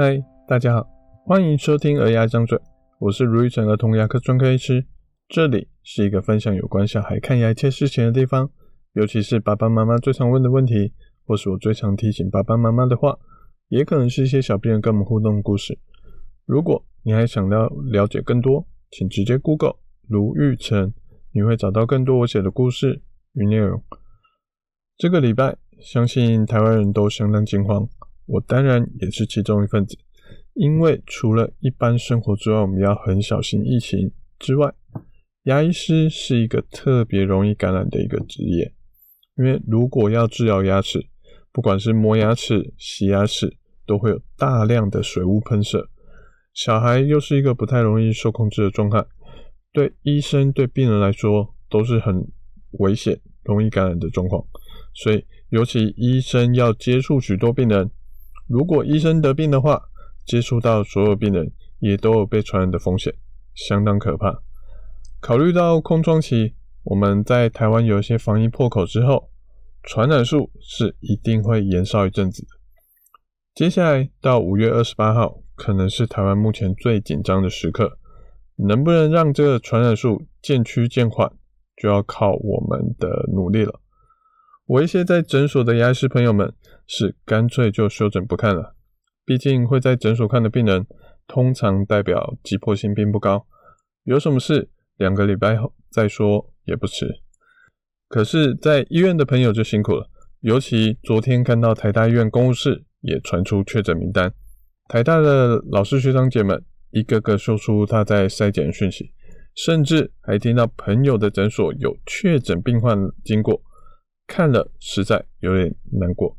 嗨，大家好，欢迎收听儿牙张嘴，我是如意城儿童牙科专科医师，这里是一个分享有关小孩看牙一切事情的地方，尤其是爸爸妈妈最常问的问题，或是我最常提醒爸爸妈妈的话，也可能是一些小病人跟我们互动的故事。如果你还想要了解更多，请直接 Google 卢玉成，你会找到更多我写的故事与内容。这个礼拜，相信台湾人都相当惊慌。我当然也是其中一份子，因为除了一般生活之外，我们要很小心疫情之外，牙医师是一个特别容易感染的一个职业。因为如果要治疗牙齿，不管是磨牙齿、洗牙齿，都会有大量的水雾喷射。小孩又是一个不太容易受控制的状态，对医生、对病人来说都是很危险、容易感染的状况。所以，尤其医生要接触许多病人。如果医生得病的话，接触到所有病人也都有被传染的风险，相当可怕。考虑到空窗期，我们在台湾有一些防疫破口之后，传染数是一定会延烧一阵子的。接下来到五月二十八号，可能是台湾目前最紧张的时刻，能不能让这个传染数渐趋渐缓，就要靠我们的努力了。我一些在诊所的牙医师朋友们是干脆就休诊不看了，毕竟会在诊所看的病人，通常代表急迫性并不高，有什么事两个礼拜后再说也不迟。可是，在医院的朋友就辛苦了，尤其昨天看到台大医院公务室也传出确诊名单，台大的老师学长姐们一个个说出他在筛检讯息，甚至还听到朋友的诊所有确诊病患经过。看了实在有点难过，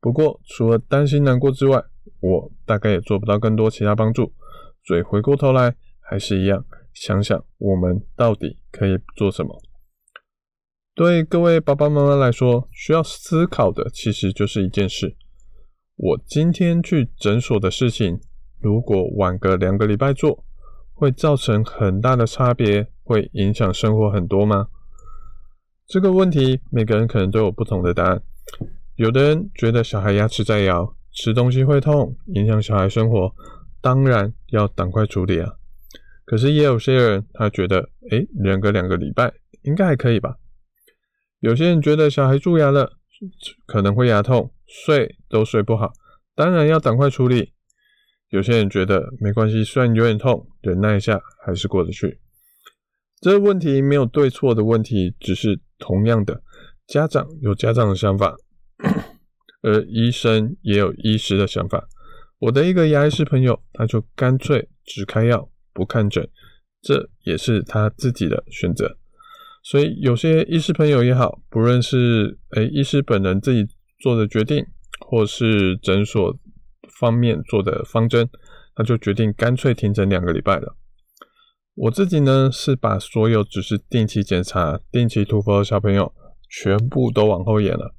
不过除了担心难过之外，我大概也做不到更多其他帮助，所以回过头来还是一样，想想我们到底可以做什么。对各位爸爸妈妈来说，需要思考的其实就是一件事：我今天去诊所的事情，如果晚个两个礼拜做，会造成很大的差别，会影响生活很多吗？这个问题，每个人可能都有不同的答案。有的人觉得小孩牙齿在咬，吃东西会痛，影响小孩生活，当然要赶快处理啊。可是也有些人他觉得，诶，忍个两个礼拜应该还可以吧。有些人觉得小孩蛀牙了，可能会牙痛，睡都睡不好，当然要赶快处理。有些人觉得没关系，虽然有点痛，忍耐一下还是过得去。这个问题没有对错的问题，只是同样的，家长有家长的想法，而医生也有医师的想法。我的一个牙医师朋友，他就干脆只开药不看诊，这也是他自己的选择。所以有些医师朋友也好，不论是诶医师本人自己做的决定，或是诊所方面做的方针，他就决定干脆停诊两个礼拜了。我自己呢，是把所有只是定期检查、定期涂氟的小朋友全部都往后延了。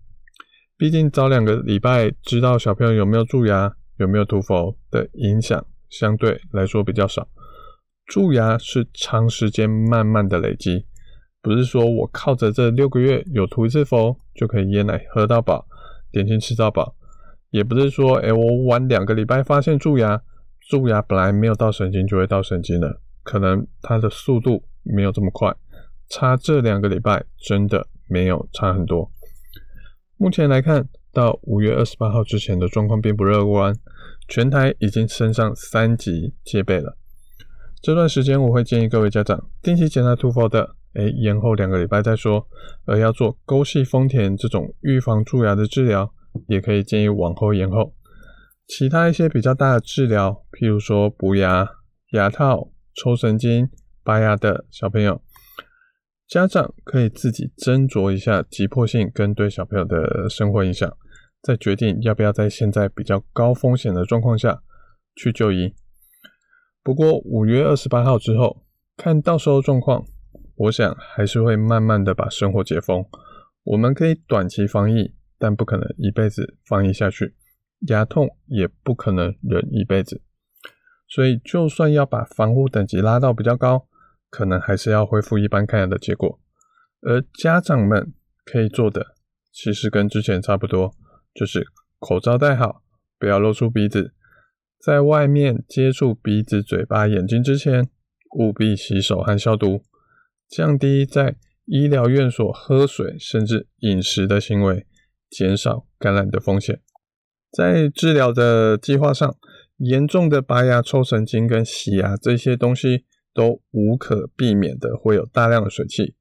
毕竟早两个礼拜知道小朋友有没有蛀牙、有没有涂氟的影响，相对来说比较少。蛀牙是长时间慢慢的累积，不是说我靠着这六个月有涂一次氟就可以椰奶喝到饱、点心吃到饱，也不是说哎、我晚两个礼拜发现蛀牙，蛀牙本来没有到神经就会到神经了。可能它的速度没有这么快，差这两个礼拜真的没有差很多。目前来看，到五月二十八号之前的状况并不乐观，全台已经升上三级戒备了。这段时间我会建议各位家长定期检查涂氟的，诶，延后两个礼拜再说；而要做沟系丰田这种预防蛀牙的治疗，也可以建议往后延后。其他一些比较大的治疗，譬如说补牙、牙套。抽神经、拔牙的小朋友，家长可以自己斟酌一下急迫性跟对小朋友的生活影响，再决定要不要在现在比较高风险的状况下去就医。不过五月二十八号之后，看到时候状况，我想还是会慢慢的把生活解封。我们可以短期防疫，但不可能一辈子防疫下去。牙痛也不可能忍一辈子。所以，就算要把防护等级拉到比较高，可能还是要恢复一般感染的结果。而家长们可以做的，其实跟之前差不多，就是口罩戴好，不要露出鼻子，在外面接触鼻子、嘴巴、眼睛之前，务必洗手和消毒，降低在医疗院所喝水甚至饮食的行为，减少感染的风险。在治疗的计划上，严重的拔牙、抽神经跟洗牙这些东西都无可避免的会有大量的水汽。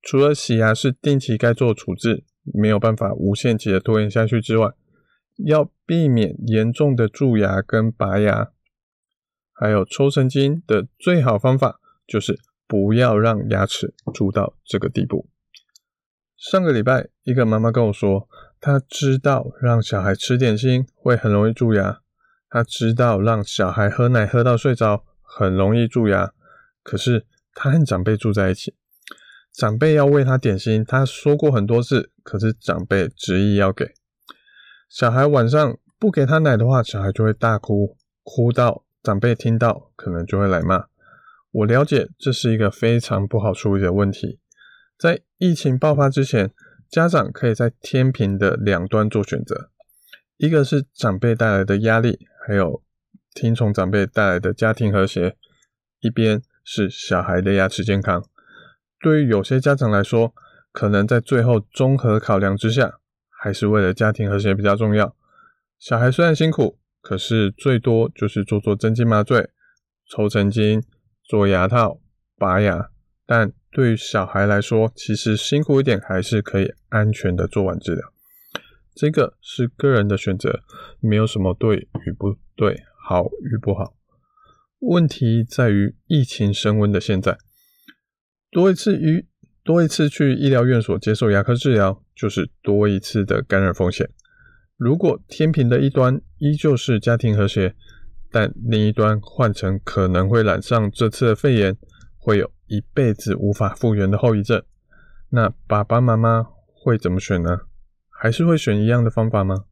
除了洗牙是定期该做处置，没有办法无限期的拖延下去之外，要避免严重的蛀牙跟拔牙，还有抽神经的最好方法就是不要让牙齿蛀到这个地步。上个礼拜，一个妈妈跟我说，她知道让小孩吃点心会很容易蛀牙。他知道让小孩喝奶喝到睡着很容易蛀牙，可是他和长辈住在一起，长辈要喂他点心，他说过很多次，可是长辈执意要给。小孩晚上不给他奶的话，小孩就会大哭，哭到长辈听到可能就会来骂。我了解这是一个非常不好处理的问题。在疫情爆发之前，家长可以在天平的两端做选择，一个是长辈带来的压力。还有听从长辈带来的家庭和谐，一边是小孩的牙齿健康。对于有些家长来说，可能在最后综合考量之下，还是为了家庭和谐比较重要。小孩虽然辛苦，可是最多就是做做镇静麻醉、抽神经、做牙套、拔牙。但对于小孩来说，其实辛苦一点，还是可以安全的做完治疗。这个是个人的选择，没有什么对与不对，好与不好。问题在于疫情升温的现在，多一次与多一次去医疗院所接受牙科治疗，就是多一次的感染风险。如果天平的一端依旧是家庭和谐，但另一端换成可能会染上这次的肺炎，会有一辈子无法复原的后遗症，那爸爸妈妈会怎么选呢？还是会选一样的方法吗？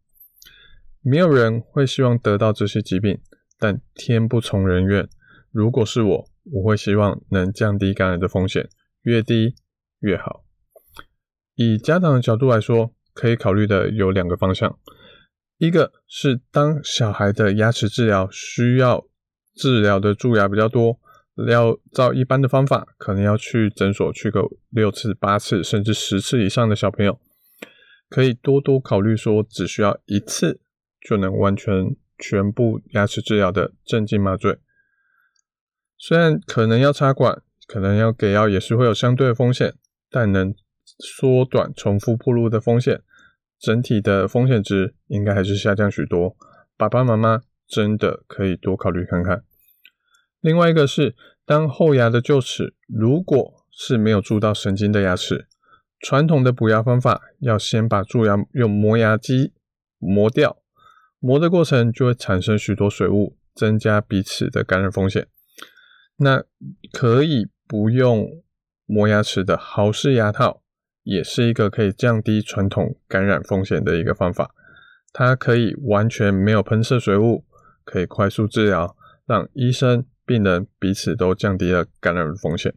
没有人会希望得到这些疾病，但天不从人愿。如果是我，我会希望能降低感染的风险，越低越好。以家长的角度来说，可以考虑的有两个方向：一个是当小孩的牙齿治疗需要治疗的蛀牙比较多，要照一般的方法，可能要去诊所去个六次、八次，甚至十次以上的小朋友。可以多多考虑说，只需要一次就能完全全部牙齿治疗的镇静麻醉。虽然可能要插管，可能要给药，也是会有相对的风险，但能缩短重复暴露的风险，整体的风险值应该还是下降许多。爸爸妈妈真的可以多考虑看看。另外一个是，当后牙的臼齿如果是没有蛀到神经的牙齿。传统的补牙方法要先把蛀牙用磨牙机磨掉，磨的过程就会产生许多水雾，增加彼此的感染风险。那可以不用磨牙齿的豪氏牙套，也是一个可以降低传统感染风险的一个方法。它可以完全没有喷射水雾，可以快速治疗，让医生、病人彼此都降低了感染风险。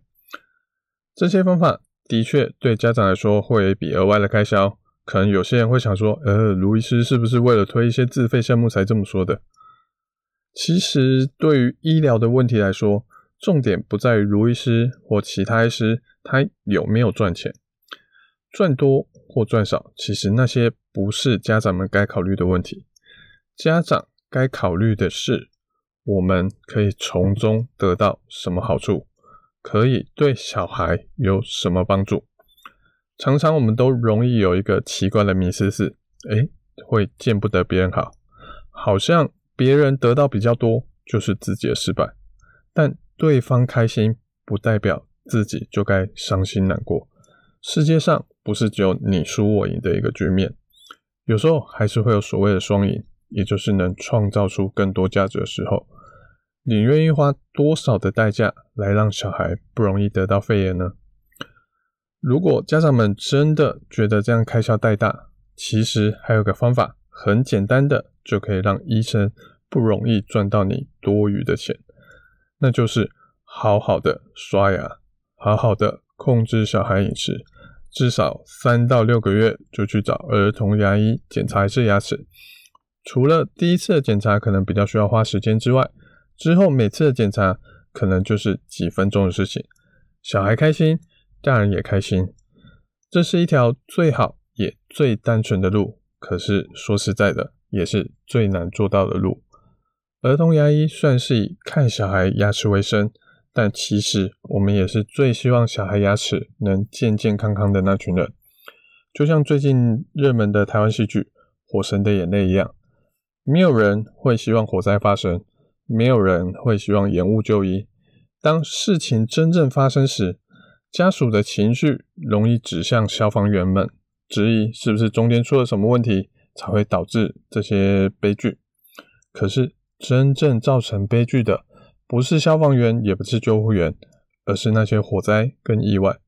这些方法。的确，对家长来说会有一笔额外的开销。可能有些人会想说：“呃，卢医师是不是为了推一些自费项目才这么说的？”其实，对于医疗的问题来说，重点不在于卢医师或其他医师他有没有赚钱，赚多或赚少，其实那些不是家长们该考虑的问题。家长该考虑的是，我们可以从中得到什么好处。可以对小孩有什么帮助？常常我们都容易有一个奇怪的迷思是，诶，会见不得别人好，好像别人得到比较多就是自己的失败，但对方开心不代表自己就该伤心难过。世界上不是只有你输我赢的一个局面，有时候还是会有所谓的双赢，也就是能创造出更多价值的时候。你愿意花多少的代价来让小孩不容易得到肺炎呢？如果家长们真的觉得这样开销太大，其实还有个方法，很简单的就可以让医生不容易赚到你多余的钱，那就是好好的刷牙，好好的控制小孩饮食，至少三到六个月就去找儿童牙医检查一次牙齿，除了第一次的检查可能比较需要花时间之外，之后每次的检查可能就是几分钟的事情。小孩开心，大人也开心，这是一条最好也最单纯的路。可是说实在的，也是最难做到的路。儿童牙医算是以看小孩牙齿为生，但其实我们也是最希望小孩牙齿能健健康康的那群人。就像最近热门的台湾戏剧《火神的眼泪》一样，没有人会希望火灾发生，没有人会希望延误就医。当事情真正发生时，家属的情绪容易指向消防员们，质疑是不是中间出了什么问题，才会导致这些悲剧。可是，真正造成悲剧的，不是消防员，也不是救护员，而是那些火灾跟意外。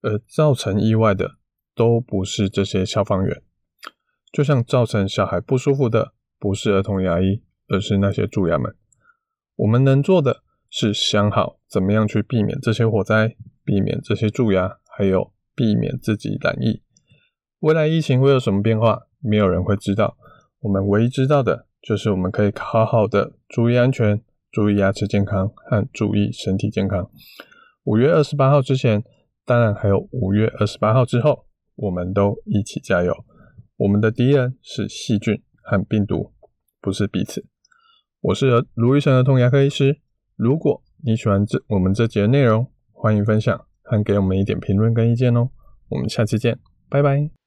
而造成意外的，都不是这些消防员。就像造成小孩不舒服的，不是儿童牙医，而是那些蛀牙们。我们能做的是想好怎么样去避免这些火灾，避免这些蛀牙，还有避免自己染疫。未来疫情会有什么变化，没有人会知道。我们唯一知道的，就是我们可以好好的注意安全，注意牙齿健康和注意身体健康。五月二十八号之前，当然还有五月二十八号之后，我们都一起加油。我们的敌人是细菌和病毒，不是彼此。我是卢医生儿童牙科医师。如果你喜欢这我们这节内容，欢迎分享和给我们一点评论跟意见哦。我们下期见，拜拜。